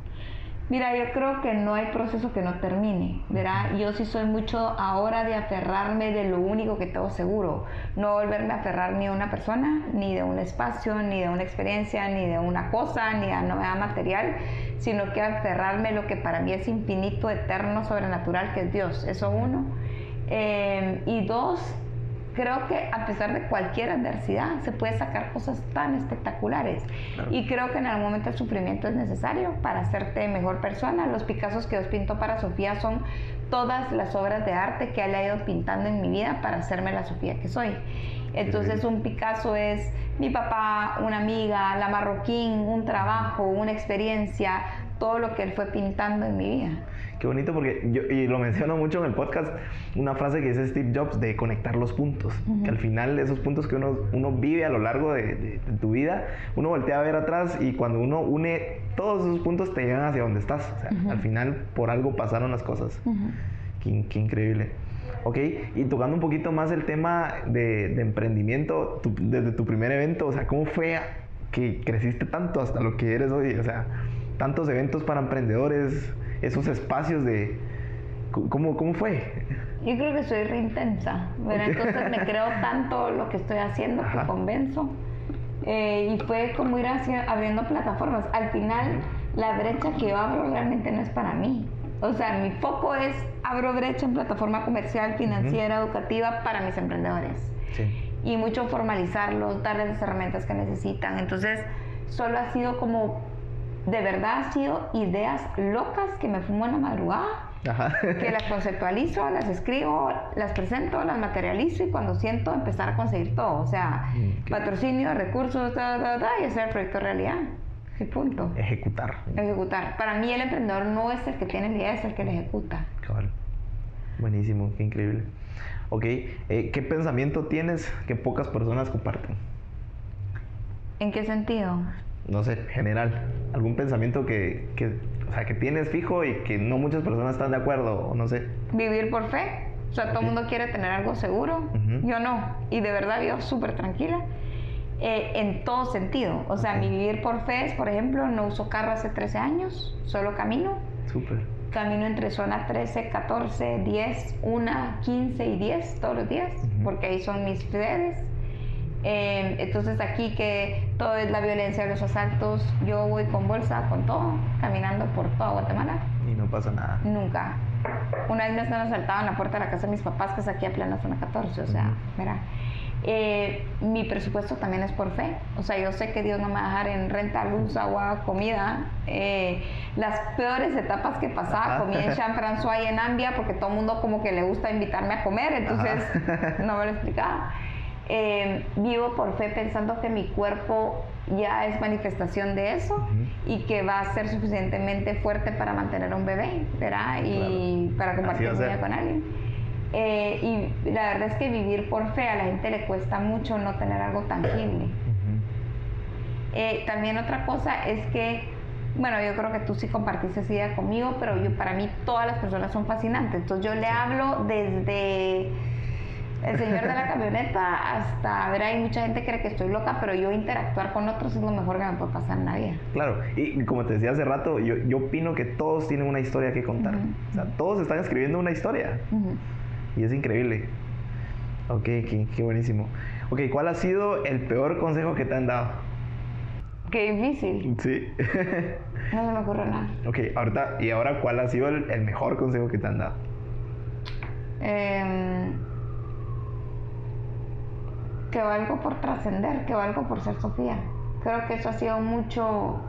Mira, yo creo que no hay proceso que no termine, ¿verdad? Yo sí soy mucho ahora de aferrarme de lo único que tengo seguro, no volverme a aferrar ni a una persona, ni de un espacio, ni de una experiencia, ni de una cosa, ni a novedad material, sino que aferrarme a lo que para mí es infinito, eterno, sobrenatural, que es Dios. Eso uno. Eh, y dos, creo que a pesar de cualquier adversidad se puede sacar cosas tan espectaculares claro. y creo que en algún momento el sufrimiento es necesario para hacerte mejor persona. Los Picassos que Dios pintó para Sofía son todas las obras de arte que él ha ido pintando en mi vida para hacerme la Sofía que soy. Entonces un Picasso es mi papá, una amiga, la marroquín, un trabajo, una experiencia, todo lo que él fue pintando en mi vida. Qué bonito porque yo, y lo menciono mucho en el podcast, una frase que dice Steve Jobs de conectar los puntos, uh -huh. que al final esos puntos que uno, uno vive a lo largo de, de, de, tu vida, uno voltea a ver atrás y cuando uno une todos esos puntos te llevan hacia donde estás. O sea, uh -huh. al final por algo pasaron las cosas. Uh -huh. qué, qué, increíble. Ok, y tocando un poquito más el tema de, de emprendimiento, tu, desde tu primer evento, o sea, ¿cómo fue que creciste tanto hasta lo que eres hoy? O sea, tantos eventos para emprendedores, esos espacios de... ¿Cómo, cómo fue? Yo creo que soy re intensa, ¿verdad? entonces me creo tanto lo que estoy haciendo Ajá. que convenzo. Eh, y fue como ir hacia, abriendo plataformas. Al final, la brecha que yo abro realmente no es para mí. O sea, mi foco es abro brecha en plataforma comercial, financiera, uh -huh. educativa para mis emprendedores. Sí. Y mucho formalizarlos, darles las herramientas que necesitan. Entonces, solo ha sido como de verdad ha sido ideas locas que me fumo en la madrugada, Ajá. que las conceptualizo, las escribo, las presento, las materializo y cuando siento empezar a conseguir todo, o sea, okay. patrocinio, recursos, da, da, da, y hacer el proyecto realidad. ¿Qué punto? Ejecutar. Ejecutar. Para mí el emprendedor no es el que tiene la idea, es el que la ejecuta. Claro. Buenísimo, qué increíble. Ok, eh, ¿qué pensamiento tienes que pocas personas comparten? ¿En qué sentido? No sé, general, algún pensamiento que, que, o sea, que tienes fijo y que no muchas personas están de acuerdo, o no sé. Vivir por fe. O sea, okay. todo el mundo quiere tener algo seguro. Uh -huh. Yo no. Y de verdad vivo súper tranquila. Eh, en todo sentido. O sea, okay. mi vivir por fe es, por ejemplo, no uso carro hace 13 años, solo camino. Súper. Camino entre zona 13, 14, 10, 1, 15 y 10 todos los días, uh -huh. porque ahí son mis redes. Eh, entonces aquí que todo es la violencia, los asaltos, yo voy con bolsa, con todo, caminando por toda Guatemala. Y no pasa nada. Nunca. Una vez me están asaltado en la puerta de la casa de mis papás, que es aquí a plena zona 14, o sea, uh -huh. mira. Eh, mi presupuesto también es por fe, o sea, yo sé que Dios no me va a dejar en renta, luz, agua, comida. Eh, las peores etapas que pasaba, comí en Jean François y en Ambia, porque todo el mundo como que le gusta invitarme a comer, entonces no me lo explicaba. Eh, vivo por fe pensando que mi cuerpo ya es manifestación de eso uh -huh. y que va a ser suficientemente fuerte para mantener un bebé, ¿verdad? Y claro. para compartir vida con alguien. Eh, y la verdad es que vivir por fe a la gente le cuesta mucho no tener algo tangible. Uh -huh. eh, también otra cosa es que, bueno, yo creo que tú sí compartiste esa idea conmigo, pero yo, para mí todas las personas son fascinantes. Entonces yo le hablo desde el señor de la camioneta, hasta, ver, hay mucha gente cree que estoy loca, pero yo interactuar con otros es lo mejor que me puede pasar en la vida. Claro, y como te decía hace rato, yo, yo opino que todos tienen una historia que contar. O sea, todos están escribiendo una historia. Y es increíble. Ok, qué, qué buenísimo. Ok, ¿cuál ha sido el peor consejo que te han dado? Qué difícil. Sí. no se me ocurre nada. Ok, ahorita, ¿y ahora cuál ha sido el, el mejor consejo que te han dado? Eh, que valgo por trascender, que valgo por ser Sofía. Creo que eso ha sido mucho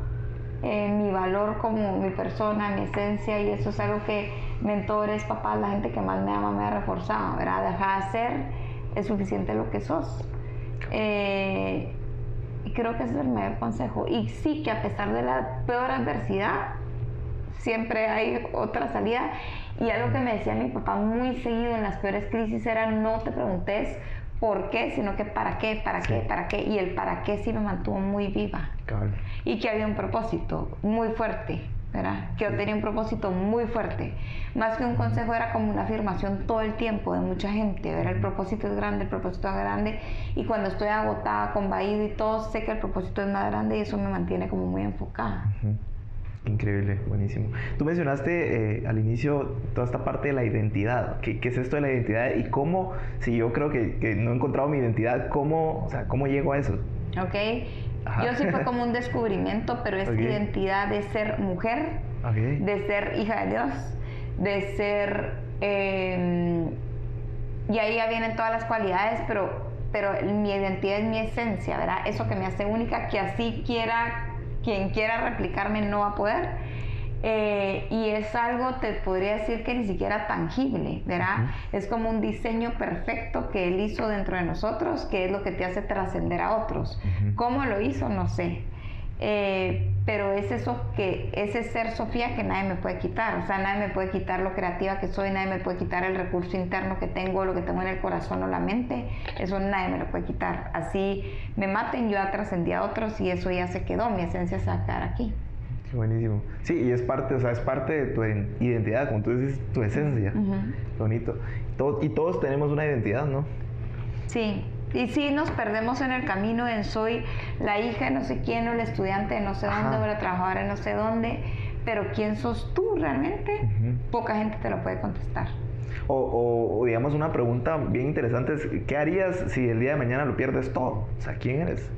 eh, mi valor como mi persona, mi esencia, y eso es algo que mentores, papás, la gente que más me ama me ha reforzado, ¿verdad? Deja de ser, es suficiente lo que sos. Eh, y creo que ese es el mayor consejo. Y sí que a pesar de la peor adversidad, siempre hay otra salida. Y algo que me decía mi papá muy seguido en las peores crisis era no te preguntes por qué, sino que para qué, para qué, para qué. Y el para qué sí me mantuvo muy viva. Y que había un propósito muy fuerte, ¿verdad? Que yo tenía un propósito muy fuerte. Más que un consejo era como una afirmación todo el tiempo de mucha gente, ¿verdad? El propósito es grande, el propósito es grande. Y cuando estoy agotada, con vaído y todo, sé que el propósito es más grande y eso me mantiene como muy enfocada. Increíble, buenísimo. Tú mencionaste eh, al inicio toda esta parte de la identidad. ¿Qué, ¿Qué, es esto de la identidad y cómo, si yo creo que, que, no he encontrado mi identidad, cómo, o sea, cómo llego a eso? Ok. Yo sí fue como un descubrimiento, pero es identidad de ser mujer, de ser hija de Dios, de ser... Eh, y ahí ya vienen todas las cualidades, pero, pero mi identidad es mi esencia, ¿verdad? Eso que me hace única, que así quiera quien quiera replicarme no va a poder. Eh, y es algo, te podría decir que ni siquiera tangible, ¿verdad? Es como un diseño perfecto que él hizo dentro de nosotros, que es lo que te hace trascender a otros. ¿Cómo lo hizo? No sé. Eh, pero es eso que, ese ser Sofía que nadie me puede quitar, o sea, nadie me puede quitar lo creativa que soy, nadie me puede quitar el recurso interno que tengo, lo que tengo en el corazón o la mente, eso nadie me lo puede quitar. Así me maten, yo ya trascendí a otros y eso ya se quedó, mi esencia se va a quedar aquí. Qué buenísimo. Sí, y es parte, o sea, es parte de tu identidad, como tú dices, tu esencia. bonito. y todos tenemos una identidad, ¿no? Sí, y sí nos perdemos en el camino en soy la hija de no sé quién o el estudiante de no sé dónde o la trabajadora de no sé dónde, pero ¿quién sos tú realmente? Poca gente te lo puede contestar. O, digamos una pregunta bien interesante es, ¿qué harías si el día de mañana lo pierdes todo? O sea, ¿quién eres?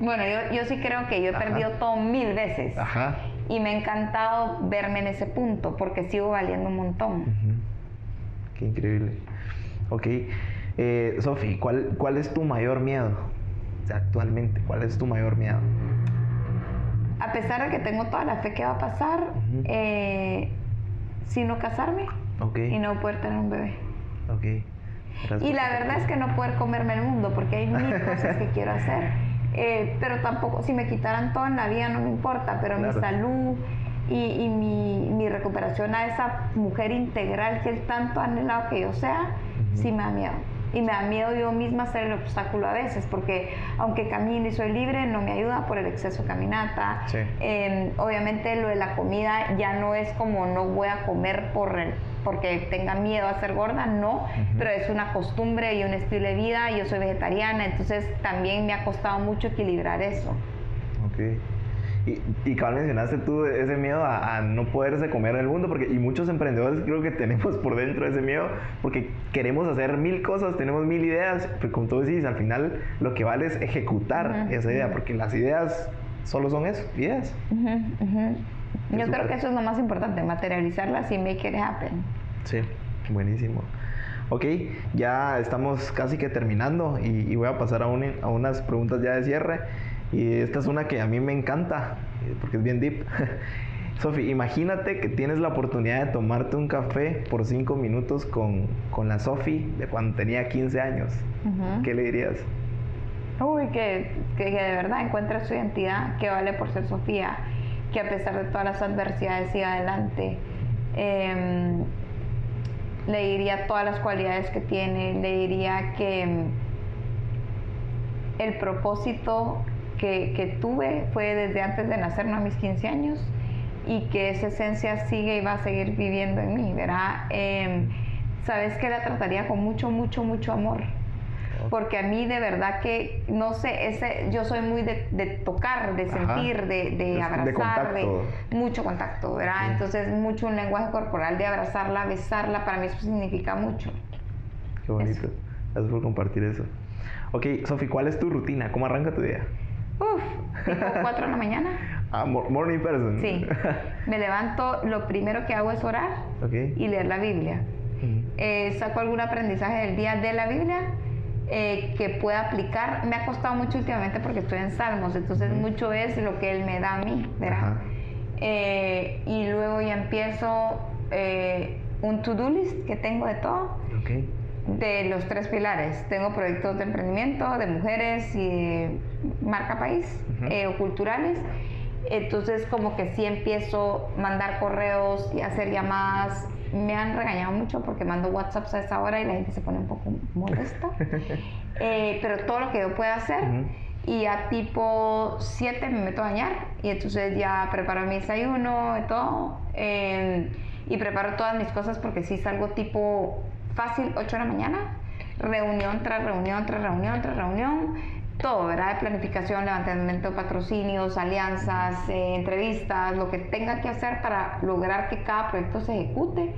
Bueno, yo, yo sí creo que yo he perdido todo mil veces. Ajá. Y me ha encantado verme en ese punto porque sigo valiendo un montón. Qué increíble. Ok. Eh, Sofi, ¿cuál, ¿cuál es tu mayor miedo? O sea, actualmente, ¿cuál es tu mayor miedo? A pesar de que tengo toda la fe que va a pasar, eh, sino casarme y no poder tener un bebé. Okay. Y la verdad es que no poder comerme el mundo, porque hay mil cosas que quiero hacer. Eh, pero tampoco, si me quitaran todo en la vida no me importa, pero mi salud y, mi, mi, recuperación a esa mujer integral que él tanto ha anhelado que yo sea, sí me da miedo y me da miedo yo misma ser el obstáculo a veces, porque aunque camino y soy libre, no me ayuda por el exceso de caminata. Em, obviamente lo de la comida ya no es como no voy a comer por porque tenga miedo a ser gorda, no, pero es una costumbre y un estilo de vida, yo soy vegetariana, entonces también me ha costado mucho equilibrar eso. Okay. Y, y mencionaste tú ese miedo a, no poderse comer el mundo, porque y muchos emprendedores creo que tenemos por dentro ese miedo, porque queremos hacer mil cosas, tenemos mil ideas, pero como tú decís, al final lo que vale es ejecutar esa idea, porque las ideas solo son eso, ideas. Yo creo que eso es lo más importante, materializarlas y make it happen. Sí, buenísimo. Ok, ya estamos casi que terminando y, y voy a pasar a, un, a unas preguntas ya de cierre. Y esta es una que a mí me encanta, porque es bien deep. Sofi, imagínate que tienes la oportunidad de tomarte un café por cinco minutos con, con la Sofi de cuando tenía 15 años. ¿Qué le dirías? Uy, que, que, de verdad encuentre su identidad, que vale por ser Sofía, que a pesar de todas las adversidades siga adelante. Em, le diría todas las cualidades que tiene, le diría que em, el propósito que, tuve fue desde antes de nacer, no a mis 15 años, y que esa esencia sigue y va a seguir viviendo en mí, ¿verdad? Em, sabes que la trataría con mucho, mucho, mucho amor. Porque a mí de verdad que, no sé, ese, yo soy muy de, de tocar, de sentir, de, de De abrazar, de, contacto. mucho contacto, ¿verdad? Entonces mucho un lenguaje corporal de abrazarla, besarla, para mí eso significa mucho. Qué bonito. Gracias por compartir eso. Ok, Sofi, ¿cuál es tu rutina? ¿Cómo arranca tu día? Uf, tipo 4 de la mañana. Ah, mo- morning person. Sí. Me levanto, lo primero que hago es orar y leer la Biblia. Eh, saco algún aprendizaje del día de la Biblia eh, que pueda aplicar. Me ha costado mucho últimamente porque estoy en Salmos, entonces mucho es lo que Él me da a mí, ¿verdad? Eh, y luego ya empiezo un to-do list que tengo de todo, Ok. De los tres pilares. Tengo proyectos de emprendimiento, de mujeres y de marca país Ujú. eh, o culturales. Entonces como que sí empiezo a mandar correos y hacer llamadas. Me han regañado mucho porque mando WhatsApps a esa hora y la gente se pone un poco molesta. Eh, pero todo lo que yo pueda hacer. Y a tipo 7 me meto a bañar y entonces ya preparo mi desayuno y todo. eh, y preparo todas mis cosas porque sí salgo tipo fácil 8 de la mañana. Reunión tras reunión, tras reunión, tras reunión. Todo, ¿verdad? De planificación, levantamiento de patrocinios, alianzas, eh, entrevistas, lo que tenga que hacer para lograr que cada proyecto se ejecute.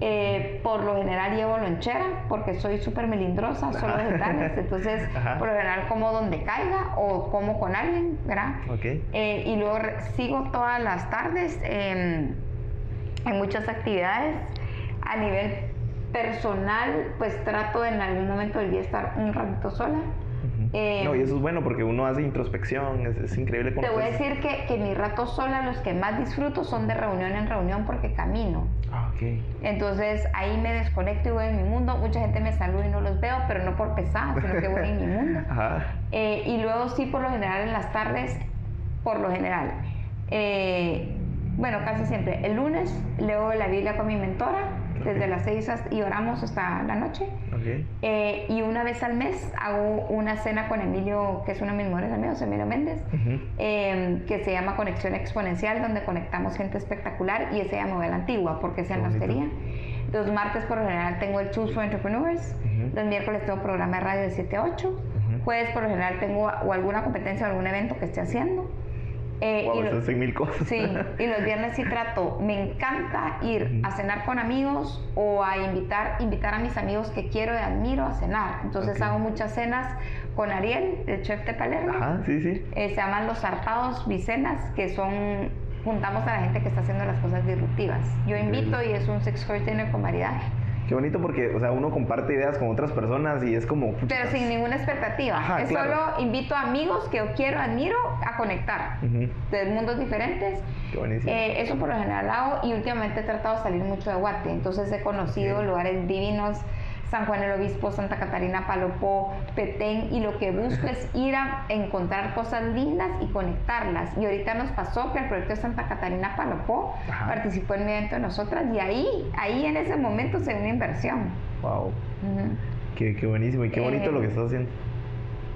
Eh, por lo general llevo lonchera porque soy súper melindrosa, solo vegetales, entonces Ajá. por lo general como donde caiga o como con alguien, ¿verdad? Ok. Eh, y luego sigo todas las tardes em, en muchas actividades. A nivel personal, pues trato en algún momento del día estar un ratito sola. Eh, no, y eso es bueno porque uno hace introspección, es, es increíble Te voy a decir que, que mis ratos sola, los que más disfruto, son de reunión en reunión porque camino. Ah, ok. Entonces ahí me desconecto y voy en mi mundo. Mucha gente me saluda y no los veo, pero no por pesada, sino que voy en mi mundo. Ajá. Eh, y luego sí, por lo general en las tardes, por lo general. eh, bueno, casi siempre. El lunes leo la Biblia con mi mentora desde Ok. las 6 hasta- y oramos hasta la noche. Ok. Eh, y una vez al mes hago una cena con Emilio, que es uno de mis mejores amigos, Emilio Méndez, Ujú. eh, que se llama Conexión Exponencial, donde conectamos gente espectacular y esa ya novela antigua, porque es en la hostería. Los martes por lo general tengo el Choose for Entrepreneurs, Ujú. los miércoles tengo programa de radio de 7 a 8, Ujú. jueves por lo general tengo o alguna competencia o algún evento que esté haciendo. Eh, Wow, y mil cosas. Sí, y los viernes sí trato. Me encanta ir a cenar con amigos o a invitar, invitar a mis amigos que quiero y admiro a cenar. Entonces Ok. hago muchas cenas con Ariel, el chef de Palermo. Ajá, sí, sí. Eh, se llaman los zarpados bicenas, que son juntamos a la gente que está haciendo las cosas disruptivas. Yo invito y es un sex dinner con maridaje, Qué bonito porque, o sea, uno comparte ideas con otras personas y es como... pero sin ninguna expectativa. Ajá, es claro. solo invito a amigos que yo quiero, admiro a conectar de mundos diferentes. Qué buenísimo. Eh, eso por lo general hago y últimamente he tratado de salir mucho de Guate, entonces he conocido lugares divinos, San Juan el Obispo, Santa Catarina, Palopó, Petén y lo que busco es ir a encontrar cosas lindas y conectarlas. Y ahorita nos pasó que el proyecto de Santa Catarina Palopó Ajá. participó en mi evento de nosotras y ahí, ahí en ese momento se dio una inversión. Wow. Qué, qué buenísimo y qué bonito Eh, lo que estás haciendo.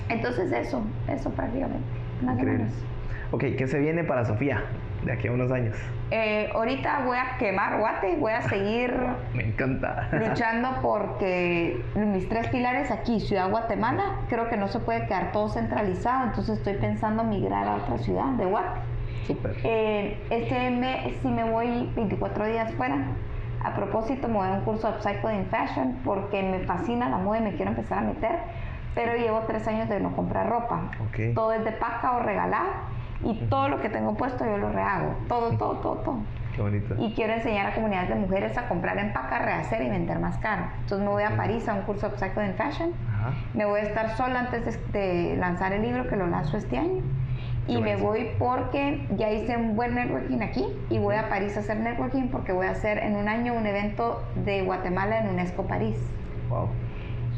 Entonces eso, eso prácticamente, más o Increíble. menos. Ok, ¿qué se viene para Sofía de aquí a unos años? Eh, ahorita voy a quemar Guate, voy a seguir Me encanta. luchando porque mis tres pilares aquí, Ciudad Guatemala, creo que no se puede quedar todo centralizado, entonces estoy pensando migrar a otra ciudad de Guate. Súper. Eh, este mes sí me voy 24 días fuera. A propósito, me voy a un curso de Upcycle in Fashion porque me fascina la moda y me quiero empezar a meter, pero llevo tres años de no comprar ropa. Ok. Todo es de paca o regalado y todo lo que tengo puesto yo lo rehago. Todo, todo, todo, todo Qué bonito. y quiero enseñar a comunidades de mujeres a comprar en paca, rehacer y vender más caro. Entonces me voy a París a un curso de Upcycle in Fashion. Ajá. Me voy a estar sola antes de, de lanzar el libro que lo lanzo este año. Y me voy porque ya hice un buen networking aquí y voy a París a hacer networking porque voy a hacer en un año un evento de Guatemala en UNESCO París. Wow.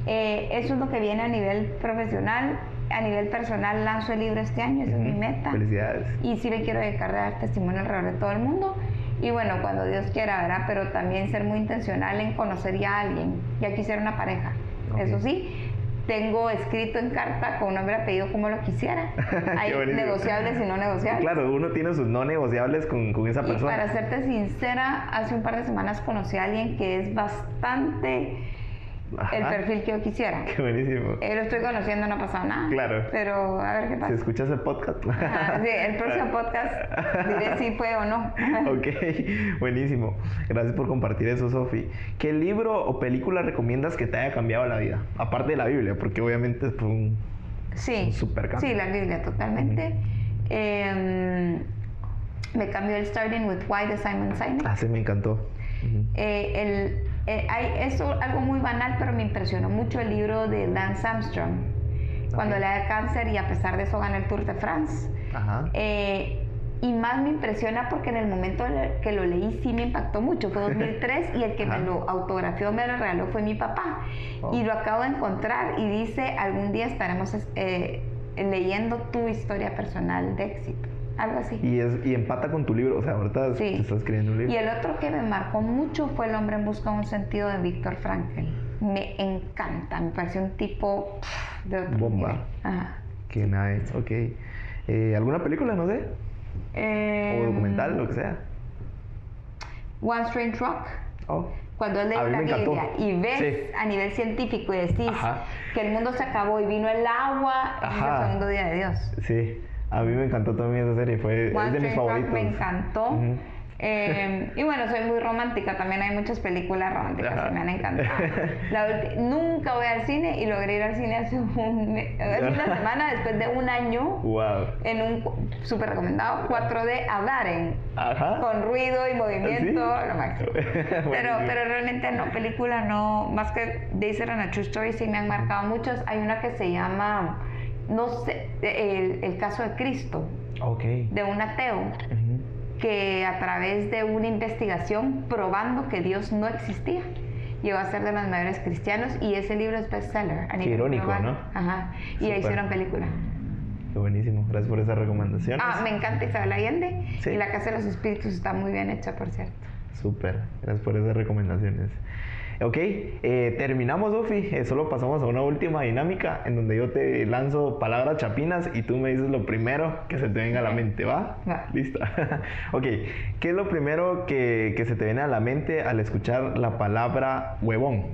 Eh, eso es lo que viene a nivel profesional. A nivel personal lanzo el libro este año, esa es mi meta Felicidades. y sí le quiero dedicar testimonio alrededor de todo el mundo. Y bueno, cuando Dios quiera, ¿verdad? Pero también ser muy intencional en conocer ya a alguien. Ya quisiera una pareja. Ok. Eso sí, tengo escrito en carta con nombre y apellido como lo quisiera. Hay negociables y no negociables. Claro, uno tiene sus no negociables con, con esa Y persona. para serte sincera, hace un par de semanas conocí a alguien que es bastante Ajá. el perfil que yo quisiera. Qué buenísimo. Eh, lo estoy conociendo, no ha pasado nada. Claro. Pero a ver qué Si pasa. escuchas el podcast. Ajá, sí, el próximo podcast diré si fue o no. ok, buenísimo. Gracias por compartir eso, Sofi. ¿Qué libro o película recomiendas que te haya cambiado la vida? Aparte de la Biblia, porque obviamente fue un... Sí, Un super cambio. sí, la Biblia totalmente. Em, me cambió el Starting with Why de Simon Sinek. Ah, sí, me encantó. Eh, el, eh, hay, es algo muy banal, pero me impresionó mucho el libro de Lance Armstrong. Cuando le da cáncer y a pesar de eso gana el Tour de France. Ajá. Eh, y más me impresiona porque en el momento que lo leí sí me impactó mucho. Fue 2003 y el que Ajá. me lo autografió, me lo regaló fue mi papá. Oh. Y lo acabo de encontrar y dice, algún día estaremos eh, leyendo tu historia personal de éxito. Algo así. Y, es, y empata con tu libro. O sea, ahorita Sí. te estás escribiendo un libro. Y el otro que me marcó mucho fue El hombre en busca de un sentido de Víctor Frankl. Me encanta, me parece un tipo pff, de otro Bomba. Ajá. Qué nice, ok. Eh, ¿Alguna película, no sé? Eh, O documental, lo que sea. One Strange Rock. Oh. Cuando A lees la. Biblia y ves Sí. a nivel científico y decís Ajá. que el mundo se acabó y vino el agua, es el segundo día de Dios. Sí, a mí me encantó también esa serie. Fue One es de mis Rock favoritos. me encantó. Eh, y bueno, soy muy romántica, también hay muchas películas románticas Ajá. que me han encantado. La nunca voy al cine y logré ir al cine hace, un hace una semana, después de un año, Wow. en un súper recomendado 4D hablar en, Ajá. con ruido y movimiento, ¿Ah, ¿Sí? lo máximo. Pero, pero realmente no, película no, más que Days on a True Story sí me han marcado muchas. Hay una que se llama, no sé, el, el caso de Cristo, de un ateo que a través de una investigación probando que Dios no existía, llegó a ser de los mayores cristianos y ese libro es bestseller. a nivel irónico, global. ¿no? Ajá. Y la hicieron película. Qué buenísimo. Gracias por esa recomendación. Ah, me encanta Isabel Allende. Sí. Y La Casa de los Espíritus está muy bien hecha, por cierto. Súper. Gracias por esas recomendaciones. Ok, eh, terminamos, Sofi. Eh, solo pasamos a una última dinámica en donde yo te lanzo palabras chapinas y tú me dices lo primero que se te venga a la mente, ¿va? Va. Lista. ok, ¿qué es lo primero que, que se te viene a la mente al escuchar la palabra huevón?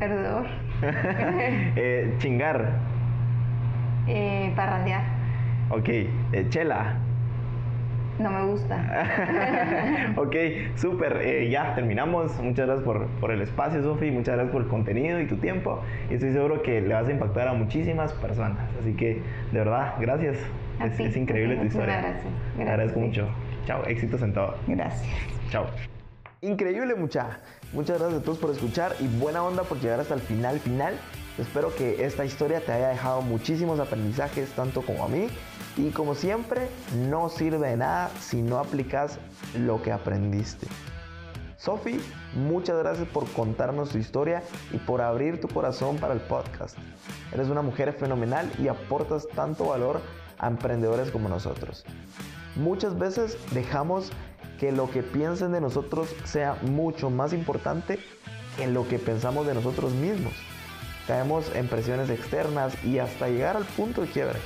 Perdedor. Eh, chingar. Eh, parrandear. Ok, eh, chela. No me gusta. ok, súper. eh, ya terminamos. Muchas gracias por, por el espacio, Sofi. Muchas gracias por el contenido y tu tiempo. Y estoy seguro que le vas a impactar a muchísimas personas. Así que, de verdad, gracias. Es, ti, es increíble tu historia. gracias. Te Gracias, agradezco sí. mucho. Chao, éxitos en todo. Gracias. Chao. Increíble, mucha. Muchas gracias a todos por escuchar y buena onda por llegar hasta el final, final. Espero que esta historia te haya dejado muchísimos aprendizajes, tanto como a mí. Y como siempre, no sirve de nada si no aplicas lo que aprendiste. Sofi, muchas gracias por contarnos tu historia y por abrir tu corazón para el podcast. Eres una mujer fenomenal y aportas tanto valor a emprendedores como nosotros. Muchas veces dejamos que lo que piensen de nosotros sea mucho más importante que lo que pensamos de nosotros mismos. Caemos en presiones externas y hasta llegar al punto de quiebre,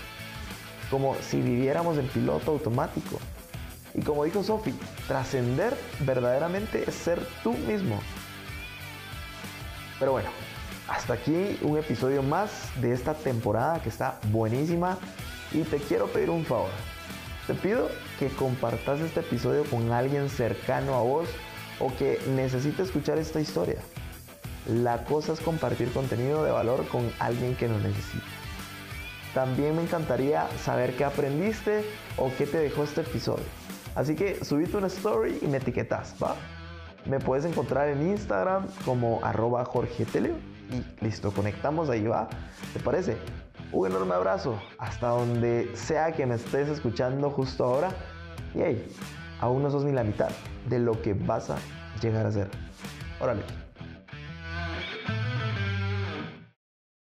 como si viviéramos en piloto automático. Y como dijo Sophie, trascender verdaderamente es ser tú mismo. Pero bueno, hasta aquí un episodio más de esta temporada que está buenísima y te quiero pedir un favor. Te pido que compartas este episodio con alguien cercano a vos o que necesite escuchar esta historia. La cosa es compartir contenido de valor con alguien que lo necesite. También me encantaría saber qué aprendiste o qué te dejó este episodio. Así que subite una story y me etiquetas, ¿va? Me puedes encontrar en Instagram como arroba Jorge Teleo y listo, conectamos ahí, ¿va? ¿Te parece? Un enorme abrazo hasta donde sea que me estés escuchando justo ahora. Y hey, aún no sos ni la mitad de lo que vas a llegar a ser. Órale.